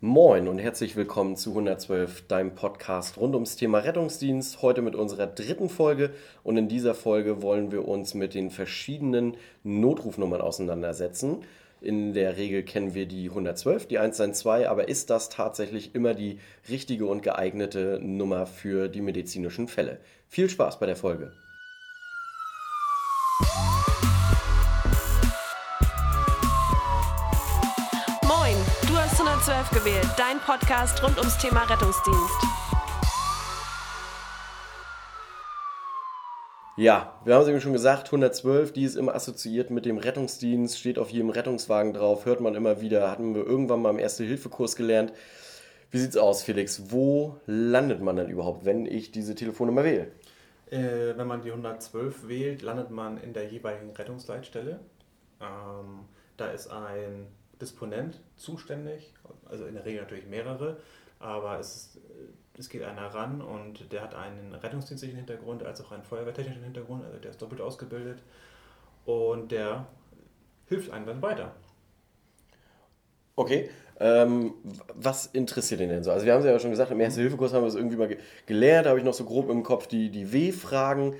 Moin und herzlich willkommen zu 112, deinem Podcast rund ums Thema Rettungsdienst. Heute mit unserer dritten Folge und in dieser Folge wollen wir uns mit den verschiedenen Notrufnummern auseinandersetzen. In der Regel kennen wir die 112, die 112, aber ist das tatsächlich immer die richtige und geeignete Nummer für die medizinischen Fälle? Viel Spaß bei der Folge. 12 gewählt, dein Podcast rund ums Thema Rettungsdienst. Ja, wir haben es eben schon gesagt, 112, die ist immer assoziiert mit dem Rettungsdienst, steht auf jedem Rettungswagen drauf, hört man immer wieder, hatten wir irgendwann mal im Erste-Hilfe-Kurs gelernt. Wie sieht's aus, Felix? Wo landet man dann überhaupt, wenn ich diese Telefonnummer wähle? Äh, wenn man die 112 wählt, landet man in der jeweiligen Rettungsleitstelle. Ähm, da ist ein Disponent zuständig, also in der Regel natürlich mehrere, aber es, es geht einer ran und der hat einen rettungsdienstlichen Hintergrund als auch einen feuerwehrtechnischen Hintergrund, also der ist doppelt ausgebildet und der hilft einem dann weiter. Okay, ähm, was interessiert den denn so? Also wir haben es ja schon gesagt, im Erste-Hilfe-Kurs haben wir es irgendwie mal gelernt, da habe ich noch so grob im Kopf die, die W-Fragen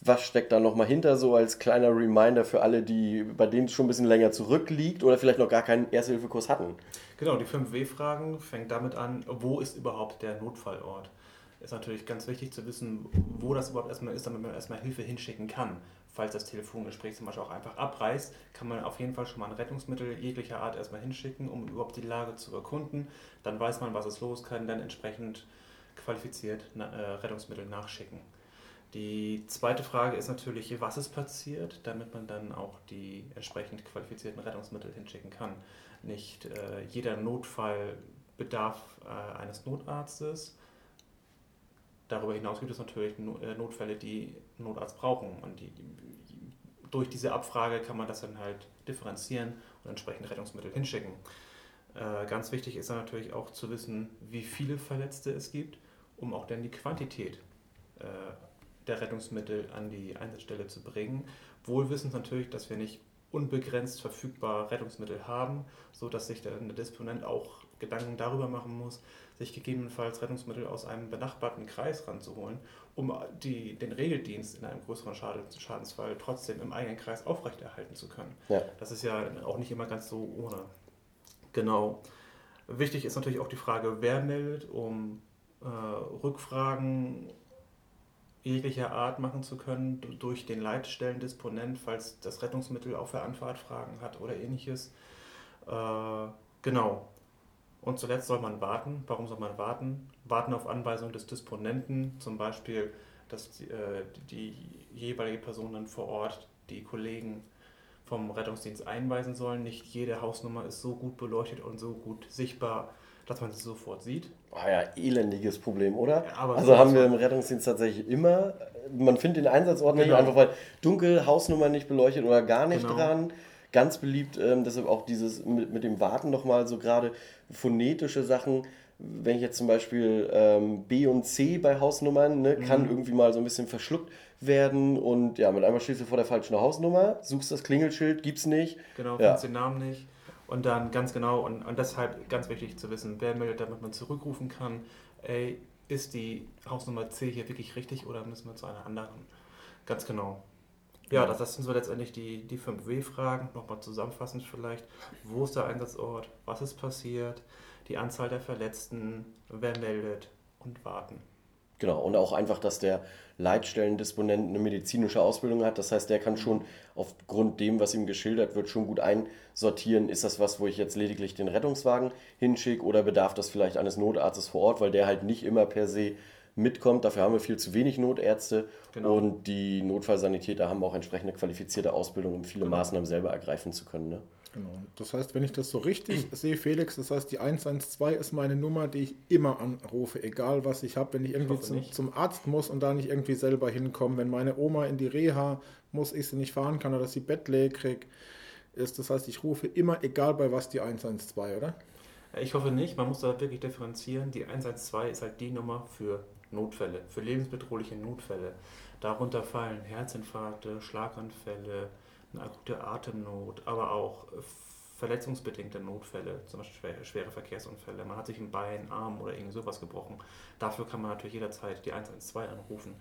was steckt da nochmal hinter, so als kleiner Reminder für alle, die, bei denen es schon ein bisschen länger zurückliegt oder vielleicht noch gar keinen Erste-Hilfe-Kurs hatten? Genau, die 5W-Fragen fängt damit an, wo ist überhaupt der Notfallort? Ist natürlich ganz wichtig zu wissen, wo das überhaupt erstmal ist, damit man erstmal Hilfe hinschicken kann. Falls das Telefongespräch zum Beispiel auch einfach abreißt, kann man auf jeden Fall schon mal ein Rettungsmittel jeglicher Art erstmal hinschicken, um überhaupt die Lage zu erkunden. Dann weiß man, was ist los, kann dann entsprechend qualifiziert äh, Rettungsmittel nachschicken. Die zweite Frage ist natürlich, was ist passiert, damit man dann auch die entsprechend qualifizierten Rettungsmittel hinschicken kann. Nicht äh, jeder Notfall bedarf äh, eines Notarztes. Darüber hinaus gibt es natürlich äh, Notfälle, die Notarzt brauchen. Und die, durch diese Abfrage kann man das dann halt differenzieren und entsprechend Rettungsmittel hinschicken. Äh, ganz wichtig ist dann natürlich auch zu wissen, wie viele Verletzte es gibt, um auch dann die Quantität äh, der Rettungsmittel an die Einsatzstelle zu bringen. Wohlwissend natürlich, dass wir nicht unbegrenzt verfügbar Rettungsmittel haben, sodass sich der Disponent auch Gedanken darüber machen muss, sich gegebenenfalls Rettungsmittel aus einem benachbarten Kreis ranzuholen, um die, den Regeldienst in einem größeren Schadensfall trotzdem im eigenen Kreis aufrechterhalten zu können. Ja. Das ist ja auch nicht immer ganz so ohne. Genau. Wichtig ist natürlich auch die Frage, wer meldet, um äh, Rückfragen jeglicher Art machen zu können, durch den Leitstellendisponent, falls das Rettungsmittel auf der Anfahrt Fragen hat oder ähnliches. Äh, genau. Und zuletzt soll man warten. Warum soll man warten? Warten auf Anweisung des Disponenten, zum Beispiel, dass die, äh, die jeweilige Person dann vor Ort die Kollegen vom Rettungsdienst einweisen sollen. Nicht jede Hausnummer ist so gut beleuchtet und so gut sichtbar, dass man sie sofort sieht. Ah ja, elendiges Problem, oder? Ja, also haben wir im Rettungsdienst tatsächlich immer. Man findet den Einsatzort genau. nicht einfach, weil dunkel, Hausnummer nicht beleuchtet oder gar nicht genau. dran. Ganz beliebt, ähm, deshalb auch dieses mit, mit dem Warten nochmal so gerade phonetische Sachen. Wenn ich jetzt zum Beispiel ähm, B und C bei Hausnummern, ne, kann mhm. irgendwie mal so ein bisschen verschluckt werden und ja, mit einmal stehst du vor der falschen Hausnummer, suchst das Klingelschild, gibt's nicht. Genau, ja. den Namen nicht. Und dann ganz genau, und, und deshalb ganz wichtig zu wissen, wer meldet, damit man zurückrufen kann, ey, ist die Hausnummer C hier wirklich richtig oder müssen wir zu einer anderen? Ganz genau. Ja, das, das sind so letztendlich die, die 5W-Fragen. Nochmal zusammenfassend vielleicht. Wo ist der Einsatzort? Was ist passiert? Die Anzahl der Verletzten? Wer meldet? Und warten. Genau, und auch einfach, dass der Leitstellendisponent eine medizinische Ausbildung hat. Das heißt, der kann schon aufgrund dem, was ihm geschildert wird, schon gut einsortieren, ist das was, wo ich jetzt lediglich den Rettungswagen hinschicke oder bedarf das vielleicht eines Notarztes vor Ort, weil der halt nicht immer per se mitkommt. Dafür haben wir viel zu wenig Notärzte genau. und die Notfallsanitäter haben auch entsprechende qualifizierte Ausbildung, um viele genau. Maßnahmen selber ergreifen zu können. Ne? Genau. Das heißt, wenn ich das so richtig sehe, Felix, das heißt, die 112 ist meine Nummer, die ich immer anrufe, egal was ich habe, wenn ich irgendwie ich zum, zum, Arzt muss und da nicht irgendwie selber hinkomme, wenn meine Oma in die Reha muss, ich sie nicht fahren kann oder sie Bettläge kriegt, ist, das heißt, ich rufe immer, egal bei was, die 112, oder? Ich hoffe nicht, man muss da wirklich differenzieren. Die 112 ist halt die Nummer für Notfälle, für lebensbedrohliche Notfälle. Darunter fallen Herzinfarkte, Schlaganfälle, eine akute Atemnot, aber auch verletzungsbedingte Notfälle, zum Beispiel schwere Verkehrsunfälle. Man hat sich ein Bein, Arm oder irgend sowas gebrochen. Dafür kann man natürlich jederzeit die 112 anrufen.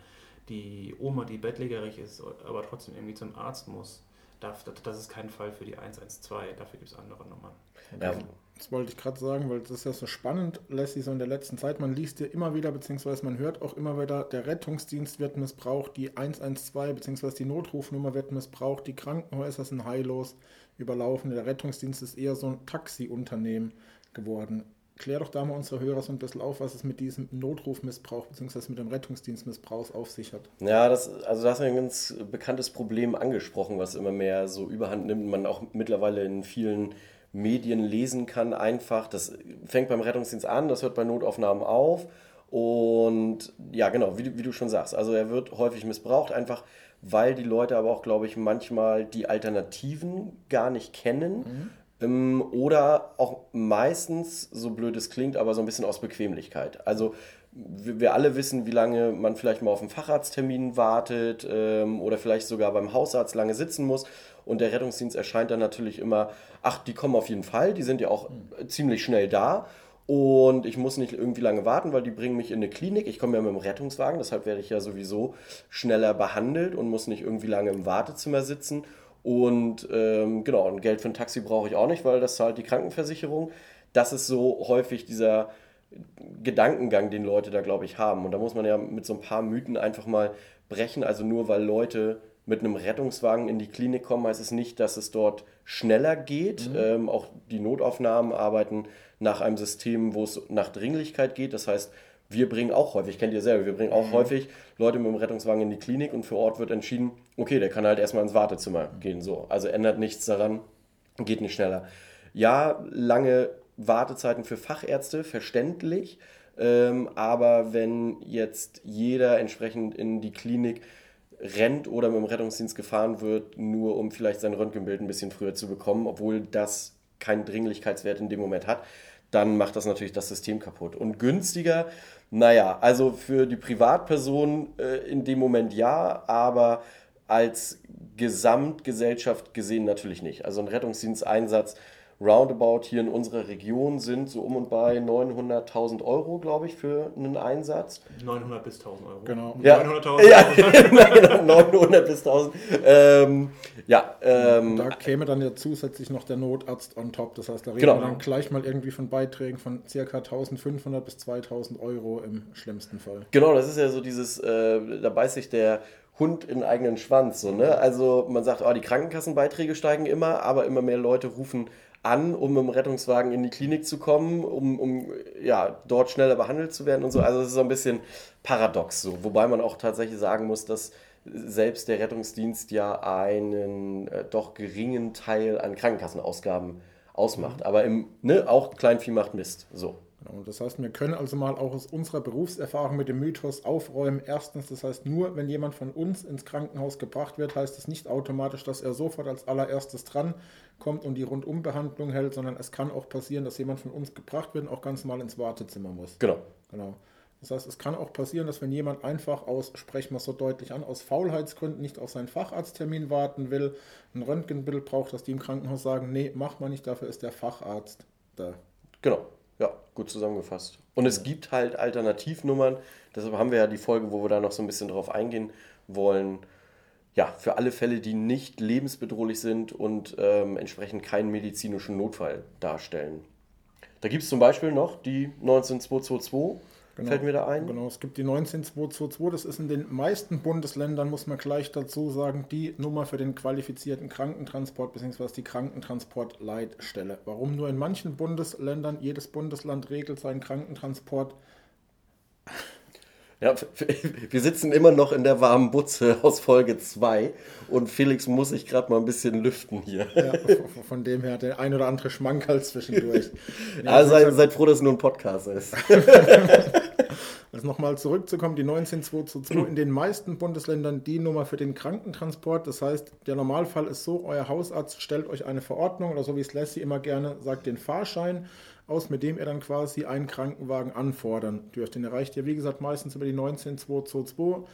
Die Oma, die bettlägerig ist, aber trotzdem irgendwie zum Arzt muss, das ist kein Fall für die 112. Dafür gibt es andere Nummern. Ja. Das wollte ich gerade sagen, weil das ist ja so spannend, Leslie, so in der letzten Zeit. Man liest ja immer wieder, beziehungsweise man hört auch immer wieder, der Rettungsdienst wird missbraucht, die 112, beziehungsweise die Notrufnummer wird missbraucht, die Krankenhäuser sind heillos überlaufen. Der Rettungsdienst ist eher so ein Taxiunternehmen geworden. Klär doch da mal unsere Hörer so ein bisschen auf, was es mit diesem Notrufmissbrauch bzw. mit dem Rettungsdienstmissbrauch auf sich hat. Ja, das, also da hast du ein ganz bekanntes Problem angesprochen, was immer mehr so überhand nimmt. Man auch mittlerweile in vielen Medien lesen kann, einfach. Das fängt beim Rettungsdienst an, das hört bei Notaufnahmen auf. Und ja, genau, wie, wie du schon sagst, also er wird häufig missbraucht, einfach weil die Leute aber auch, glaube ich, manchmal die Alternativen gar nicht kennen. Mhm. Ähm, oder auch meistens, so blöd es klingt, aber so ein bisschen aus Bequemlichkeit. Also wir alle wissen, wie lange man vielleicht mal auf einen Facharzttermin wartet ähm, oder vielleicht sogar beim Hausarzt lange sitzen muss. Und der Rettungsdienst erscheint dann natürlich immer, ach, die kommen auf jeden Fall, die sind ja auch mhm. ziemlich schnell da. Und ich muss nicht irgendwie lange warten, weil die bringen mich in eine Klinik. Ich komme ja mit dem Rettungswagen, deshalb werde ich ja sowieso schneller behandelt und muss nicht irgendwie lange im Wartezimmer sitzen. Und ähm, genau, und Geld für ein Taxi brauche ich auch nicht, weil das zahlt die Krankenversicherung. Das ist so häufig dieser Gedankengang, den Leute da, glaube ich, haben. Und da muss man ja mit so ein paar Mythen einfach mal brechen. Also nur weil Leute mit einem Rettungswagen in die Klinik kommen, heißt es nicht, dass es dort schneller geht. Mhm. Ähm, auch die Notaufnahmen arbeiten nach einem System, wo es nach Dringlichkeit geht. Das heißt, wir bringen auch häufig, kennt ihr selber, wir bringen auch mhm. häufig Leute mit dem Rettungswagen in die Klinik und vor Ort wird entschieden, okay, der kann halt erstmal ins Wartezimmer gehen. So. Also ändert nichts daran, geht nicht schneller. Ja, lange Wartezeiten für Fachärzte, verständlich. Ähm, aber wenn jetzt jeder entsprechend in die Klinik rennt oder mit dem Rettungsdienst gefahren wird, nur um vielleicht sein Röntgenbild ein bisschen früher zu bekommen, obwohl das keinen Dringlichkeitswert in dem Moment hat, dann macht das natürlich das System kaputt. Und günstiger, naja, also für die Privatperson äh, in dem Moment ja, aber als Gesamtgesellschaft gesehen natürlich nicht. Also ein Rettungsdiensteinsatz roundabout hier in unserer Region sind so um und bei 900.000 Euro, glaube ich, für einen Einsatz. 900 bis 1000 Euro. Genau. Ja, 900.000 ja, 900 bis 1000. Ähm, ja. Ähm, da käme dann ja zusätzlich noch der Notarzt on top. Das heißt, da reden genau. wir dann gleich mal irgendwie von Beiträgen von ca. 1500 bis 2000 Euro im schlimmsten Fall. Genau, das ist ja so dieses, äh, da beißt sich der Hund in eigenen Schwanz. So, ne? Also man sagt, oh, die Krankenkassenbeiträge steigen immer, aber immer mehr Leute rufen an, um mit dem Rettungswagen in die Klinik zu kommen, um, um ja, dort schneller behandelt zu werden und so. Also es ist so ein bisschen paradox so. Wobei man auch tatsächlich sagen muss, dass selbst der Rettungsdienst ja einen äh, doch geringen Teil an Krankenkassenausgaben ausmacht. Mhm. Aber im, ne, auch Kleinvieh macht Mist. So. Genau, das heißt, wir können also mal auch aus unserer Berufserfahrung mit dem Mythos aufräumen. Erstens, das heißt, nur wenn jemand von uns ins Krankenhaus gebracht wird, heißt es nicht automatisch, dass er sofort als allererstes dran kommt und die Rundumbehandlung hält, sondern es kann auch passieren, dass jemand von uns gebracht wird und auch ganz mal ins Wartezimmer muss. Genau. Genau. Das heißt, es kann auch passieren, dass wenn jemand einfach aus, sprechen wir so deutlich an, aus Faulheitsgründen nicht auf seinen Facharzttermin warten will, ein Röntgenbild braucht, dass die im Krankenhaus sagen, nee, mach mal nicht, dafür ist der Facharzt da. Genau. Ja, gut zusammengefasst. Und es gibt halt Alternativnummern. Deshalb haben wir ja die Folge, wo wir da noch so ein bisschen drauf eingehen wollen. Ja, für alle Fälle, die nicht lebensbedrohlich sind und ähm, entsprechend keinen medizinischen Notfall darstellen. Da gibt es zum Beispiel noch die 19222 Genau, Fällt mir da ein? Genau, es gibt die 19222, das ist in den meisten Bundesländern, muss man gleich dazu sagen, die Nummer für den qualifizierten Krankentransport bzw. die Krankentransportleitstelle. Warum nur in manchen Bundesländern? Jedes Bundesland regelt seinen Krankentransport ja, wir sitzen immer noch in der warmen Butze aus Folge 2 und Felix muss sich gerade mal ein bisschen lüften hier. Ja, von dem her der ein oder andere Schmankerl zwischendurch. also seid, seid froh, dass es nur ein Podcast ist. Also nochmal zurückzukommen, die 19222 in den meisten Bundesländern die Nummer für den Krankentransport. Das heißt, der Normalfall ist so, euer Hausarzt stellt euch eine Verordnung oder so wie es Lassie immer gerne sagt, den Fahrschein aus, mit dem ihr dann quasi einen Krankenwagen anfordern dürft. Den erreicht ihr, wie gesagt, meistens über die 19222.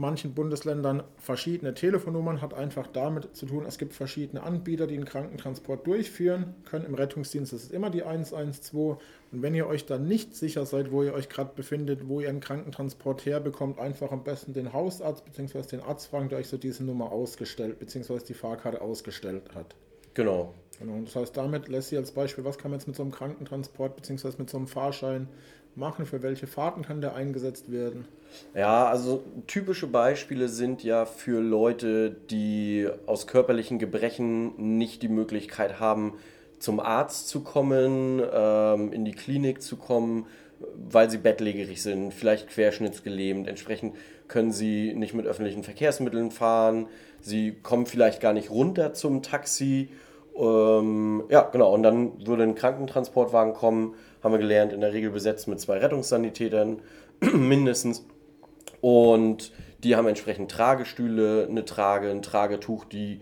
manchen Bundesländern verschiedene Telefonnummern, hat einfach damit zu tun, es gibt verschiedene Anbieter, die einen Krankentransport durchführen können. Im Rettungsdienst ist es immer die 112. Und wenn ihr euch dann nicht sicher seid, wo ihr euch gerade befindet, wo ihr einen Krankentransport herbekommt, einfach am besten den Hausarzt bzw. den Arzt fragen, der euch so diese Nummer ausgestellt bzw. die Fahrkarte ausgestellt hat. Genau. Genau, das heißt, damit lässt sie als Beispiel, was kann man jetzt mit so einem Krankentransport bzw. mit so einem Fahrschein machen? Für welche Fahrten kann der eingesetzt werden? Ja, also typische Beispiele sind ja für Leute, die aus körperlichen Gebrechen nicht die Möglichkeit haben, zum Arzt zu kommen, ähm, in die Klinik zu kommen, weil sie bettlägerig sind, vielleicht querschnittsgelähmt. Entsprechend können sie nicht mit öffentlichen Verkehrsmitteln fahren, sie kommen vielleicht gar nicht runter zum Taxi. Ähm, ja, genau, und dann würde ein Krankentransportwagen kommen, haben wir gelernt, in der Regel besetzt mit zwei Rettungssanitätern mindestens. Und die haben entsprechend Tragestühle, eine Trage, ein Tragetuch, die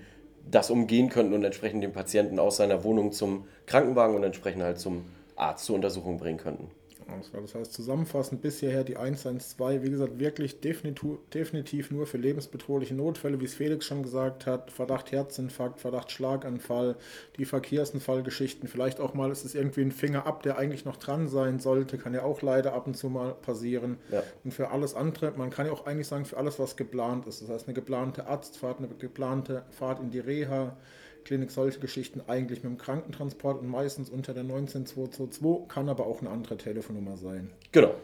das umgehen könnten und entsprechend den Patienten aus seiner Wohnung zum Krankenwagen und entsprechend halt zum Arzt zur Untersuchung bringen könnten. Das heißt, zusammenfassend bis hierher die 112, wie gesagt, wirklich definitiv, definitiv nur für lebensbedrohliche Notfälle, wie es Felix schon gesagt hat, Verdacht Herzinfarkt, Verdacht Schlaganfall, die Verkehrsunfallgeschichten, vielleicht auch mal ist es irgendwie ein Finger ab, der eigentlich noch dran sein sollte, kann ja auch leider ab und zu mal passieren. Ja. Und für alles andere, man kann ja auch eigentlich sagen, für alles, was geplant ist, das heißt eine geplante Arztfahrt, eine geplante Fahrt in die Reha, Klinik solche Geschichten eigentlich mit dem Krankentransport und meistens unter der 19222, kann aber auch eine andere Telefonnummer sein. Genau.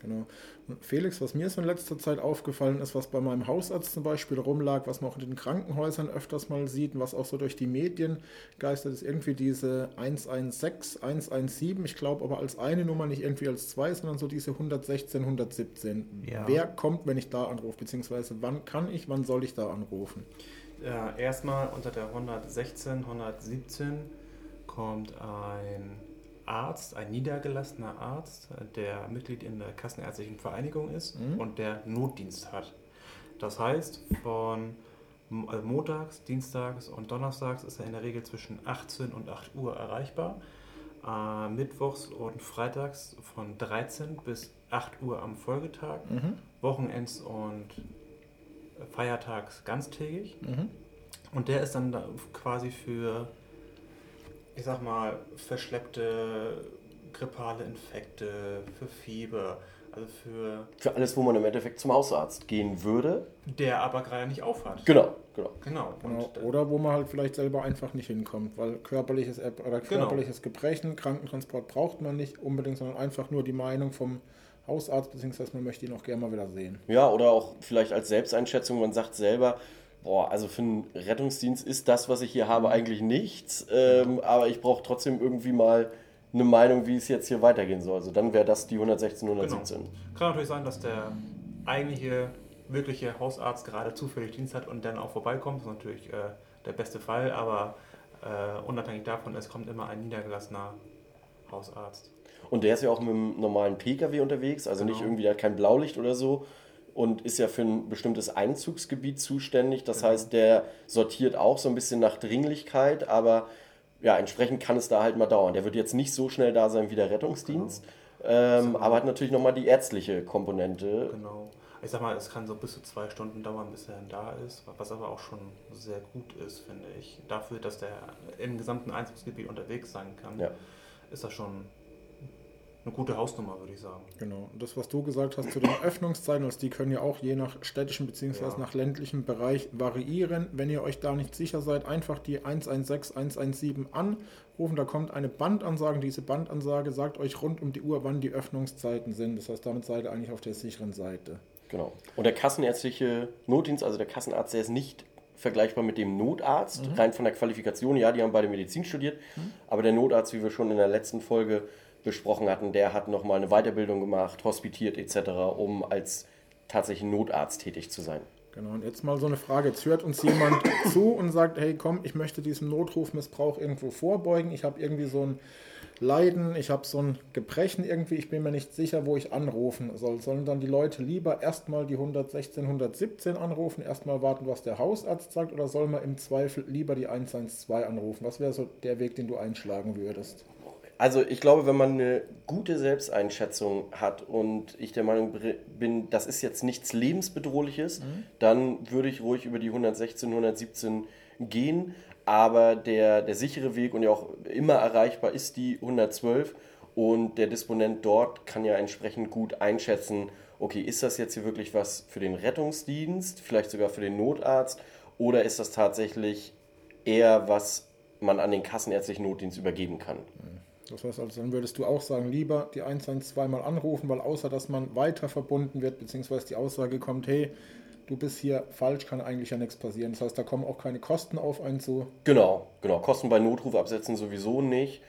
Genau. Und Felix, was mir so in letzter Zeit aufgefallen ist, was bei meinem Hausarzt zum Beispiel rumlag, was man auch in den Krankenhäusern öfters mal sieht und was auch so durch die Medien geistert, ist irgendwie diese 116, 117. Ich glaube aber als eine Nummer, nicht irgendwie als zwei, sondern so diese 116, 117. Ja. Wer kommt, wenn ich da anrufe? Beziehungsweise wann kann ich, wann soll ich da anrufen? Äh, erstmal unter der 116, 117 kommt ein Arzt, ein niedergelassener Arzt, der Mitglied in der Kassenärztlichen Vereinigung ist mhm. und der Notdienst hat. Das heißt, von also montags, dienstags und donnerstags ist er in der Regel zwischen 18 und 8 Uhr erreichbar. Äh, mittwochs und freitags von 13 bis 8 Uhr am Folgetag. Mhm. Wochenends und feiertags ganztägig. Mhm. Und der ist dann quasi für, ich sag mal, verschleppte grippale Infekte, für Fieber, also für. Für alles, wo man im Endeffekt zum Hausarzt gehen würde. Der aber gerade nicht aufhat. Genau, genau. Genau. genau. Oder wo man halt vielleicht selber einfach nicht hinkommt, weil körperliches oder genau. körperliches genau. Gebrechen, Krankentransport braucht man nicht unbedingt, sondern einfach nur die Meinung vom Hausarzt, beziehungsweise man möchte ihn auch gerne mal wieder sehen. Ja, oder auch vielleicht als Selbsteinschätzung, man sagt selber, boah, also für einen Rettungsdienst ist das, was ich hier habe, mhm. eigentlich nichts, ähm, aber ich brauche trotzdem irgendwie mal eine Meinung, wie es jetzt hier weitergehen soll. Also dann wäre das die 116, 117. Genau. Kann natürlich sein, dass der eigentliche, wirkliche Hausarzt gerade zufällig Dienst hat und dann auch vorbeikommt. Das ist natürlich äh, der beste Fall, aber äh, unabhängig davon, es kommt immer ein niedergelassener Hausarzt. Und der ist ja auch mit einem normalen Pkw unterwegs, also genau. nicht irgendwie, der hat kein Blaulicht oder so und ist ja für ein bestimmtes Einzugsgebiet zuständig. Das genau. heißt, der sortiert auch so ein bisschen nach Dringlichkeit, aber ja, entsprechend kann es da halt mal dauern. Der wird jetzt nicht so schnell da sein wie der Rettungsdienst, genau. ähm, aber hat natürlich nochmal die ärztliche Komponente. Genau. Ich sag mal, es kann so bis zu zwei Stunden dauern, bis er da ist, was aber auch schon sehr gut ist, finde ich. Dafür, dass der im gesamten Einzugsgebiet unterwegs sein kann, ja. ist das schon eine gute Hausnummer, würde ich sagen. Genau. Und das, was du gesagt hast zu den Öffnungszeiten, also die können ja auch je nach städtischen bzw. Ja. nach ländlichem Bereich variieren. Wenn ihr euch da nicht sicher seid, einfach die 116 117 anrufen. Da kommt eine Bandansage. Diese Bandansage sagt euch rund um die Uhr, wann die Öffnungszeiten sind. Das heißt, damit seid ihr eigentlich auf der sicheren Seite. Genau. Und der kassenärztliche Notdienst, also der Kassenarzt, der ist nicht vergleichbar mit dem Notarzt, mhm. rein von der Qualifikation. Ja, die haben beide Medizin studiert, mhm. aber der Notarzt, wie wir schon in der letzten Folge besprochen hatten, der hat nochmal eine Weiterbildung gemacht, hospitiert etc., um als tatsächlich Notarzt tätig zu sein. Genau, und jetzt mal so eine Frage. Jetzt hört uns jemand zu und sagt, hey komm, ich möchte diesem Notrufmissbrauch irgendwo vorbeugen. Ich habe irgendwie so ein Leiden, ich habe so ein Gebrechen irgendwie, ich bin mir nicht sicher, wo ich anrufen soll. Sollen dann die Leute lieber erstmal die 116, 117 anrufen, erstmal warten, was der Hausarzt sagt, oder soll man im Zweifel lieber die 112 anrufen? Was wäre so der Weg, den du einschlagen würdest? Also ich glaube, wenn man eine gute Selbsteinschätzung hat und ich der Meinung bin, das ist jetzt nichts lebensbedrohliches, mhm. dann würde ich ruhig über die 116, 117 gehen. Aber der, der sichere Weg und ja auch immer erreichbar ist die 112 und der Disponent dort kann ja entsprechend gut einschätzen, okay, ist das jetzt hier wirklich was für den Rettungsdienst, vielleicht sogar für den Notarzt oder ist das tatsächlich eher was man an den kassenärztlichen Notdienst übergeben kann? Mhm. Das heißt also, dann würdest du auch sagen, lieber die 112 mal anrufen, weil außer dass man weiter verbunden wird, beziehungsweise die Aussage kommt, hey, du bist hier falsch, kann eigentlich ja nichts passieren. Das heißt, da kommen auch keine Kosten auf einen zu. Genau, genau. Kosten bei Notruf absetzen sowieso nicht.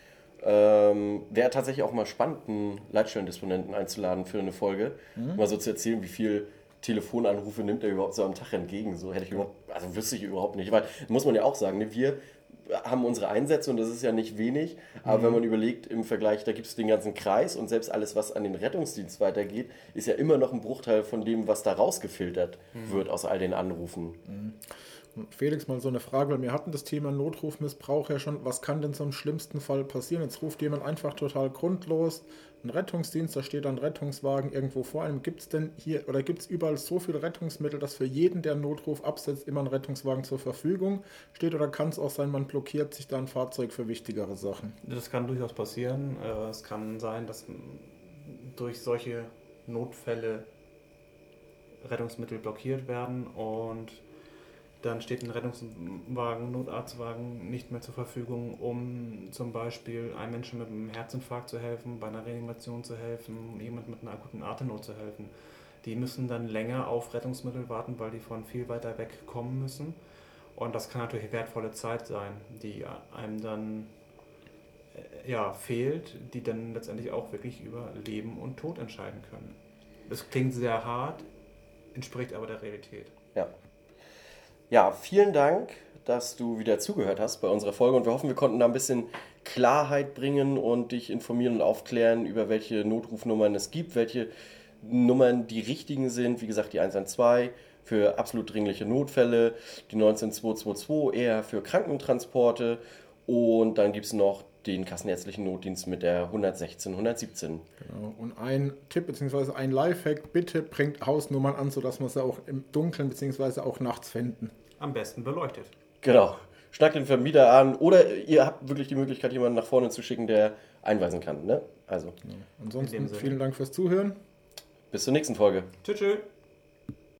Ähm, Wäre tatsächlich auch mal spannend, einen Leitstellendisponenten einzuladen für eine Folge. Mhm. Mal so zu erzählen, wie viel Telefonanrufe nimmt er überhaupt so am Tag entgegen. So hätte ich überhaupt, also wüsste ich überhaupt nicht. Weil, muss man ja auch sagen, ne, wir haben unsere Einsätze und das ist ja nicht wenig. Aber mhm. wenn man überlegt, im Vergleich, da gibt es den ganzen Kreis und selbst alles, was an den Rettungsdienst weitergeht, ist ja immer noch ein Bruchteil von dem, was da rausgefiltert mhm. wird aus all den Anrufen. Mhm. Felix, mal so eine Frage, weil wir hatten das Thema Notrufmissbrauch ja schon. Was kann denn im schlimmsten Fall passieren? Jetzt ruft jemand einfach total grundlos einen Rettungsdienst, da steht ein Rettungswagen irgendwo vor einem. Gibt es denn hier oder gibt es überall so viele Rettungsmittel, dass für jeden, der einen Notruf absetzt, immer ein Rettungswagen zur Verfügung steht? Oder kann es auch sein, man blockiert sich da ein Fahrzeug für wichtigere Sachen? Das kann durchaus passieren. Äh, es kann sein, dass durch solche Notfälle Rettungsmittel blockiert werden und dann steht ein Rettungswagen, Notarztwagen nicht mehr zur Verfügung, um zum Beispiel einem Menschen mit einem Herzinfarkt zu helfen, bei einer Reanimation zu helfen, jemand mit einer akuten Atemnot zu helfen. Die müssen dann länger auf Rettungsmittel warten, weil die von viel weiter weg kommen müssen. Und das kann natürlich wertvolle Zeit sein, die einem dann äh, ja, fehlt, die dann letztendlich auch wirklich über Leben und Tod entscheiden können. Das klingt sehr hart, entspricht aber der Realität. Ja, ja, vielen Dank, dass du wieder zugehört hast bei unserer Folge und wir hoffen, wir konnten da ein bisschen Klarheit bringen und dich informieren und aufklären, über welche Notrufnummern es gibt, welche Nummern die richtigen sind. Wie gesagt, die 112 für absolut dringliche Notfälle, die 19222 eher für Krankentransporte und dann gibt es noch den kassenärztlichen Notdienst mit der 116, 117. Genau. Und ein Tipp bzw. ein Lifehack, bitte bringt Hausnummern an, sodass wir sie auch im Dunkeln bzw. auch nachts finden. Am besten beleuchtet. Genau. Schnackt den Vermieter an oder ihr habt wirklich die Möglichkeit, jemanden nach vorne zu schicken, der einweisen kann. Ne? Also. Ja. Ansonsten vielen Dank fürs Zuhören. Bis zur nächsten Folge. Tschüss. tschüss.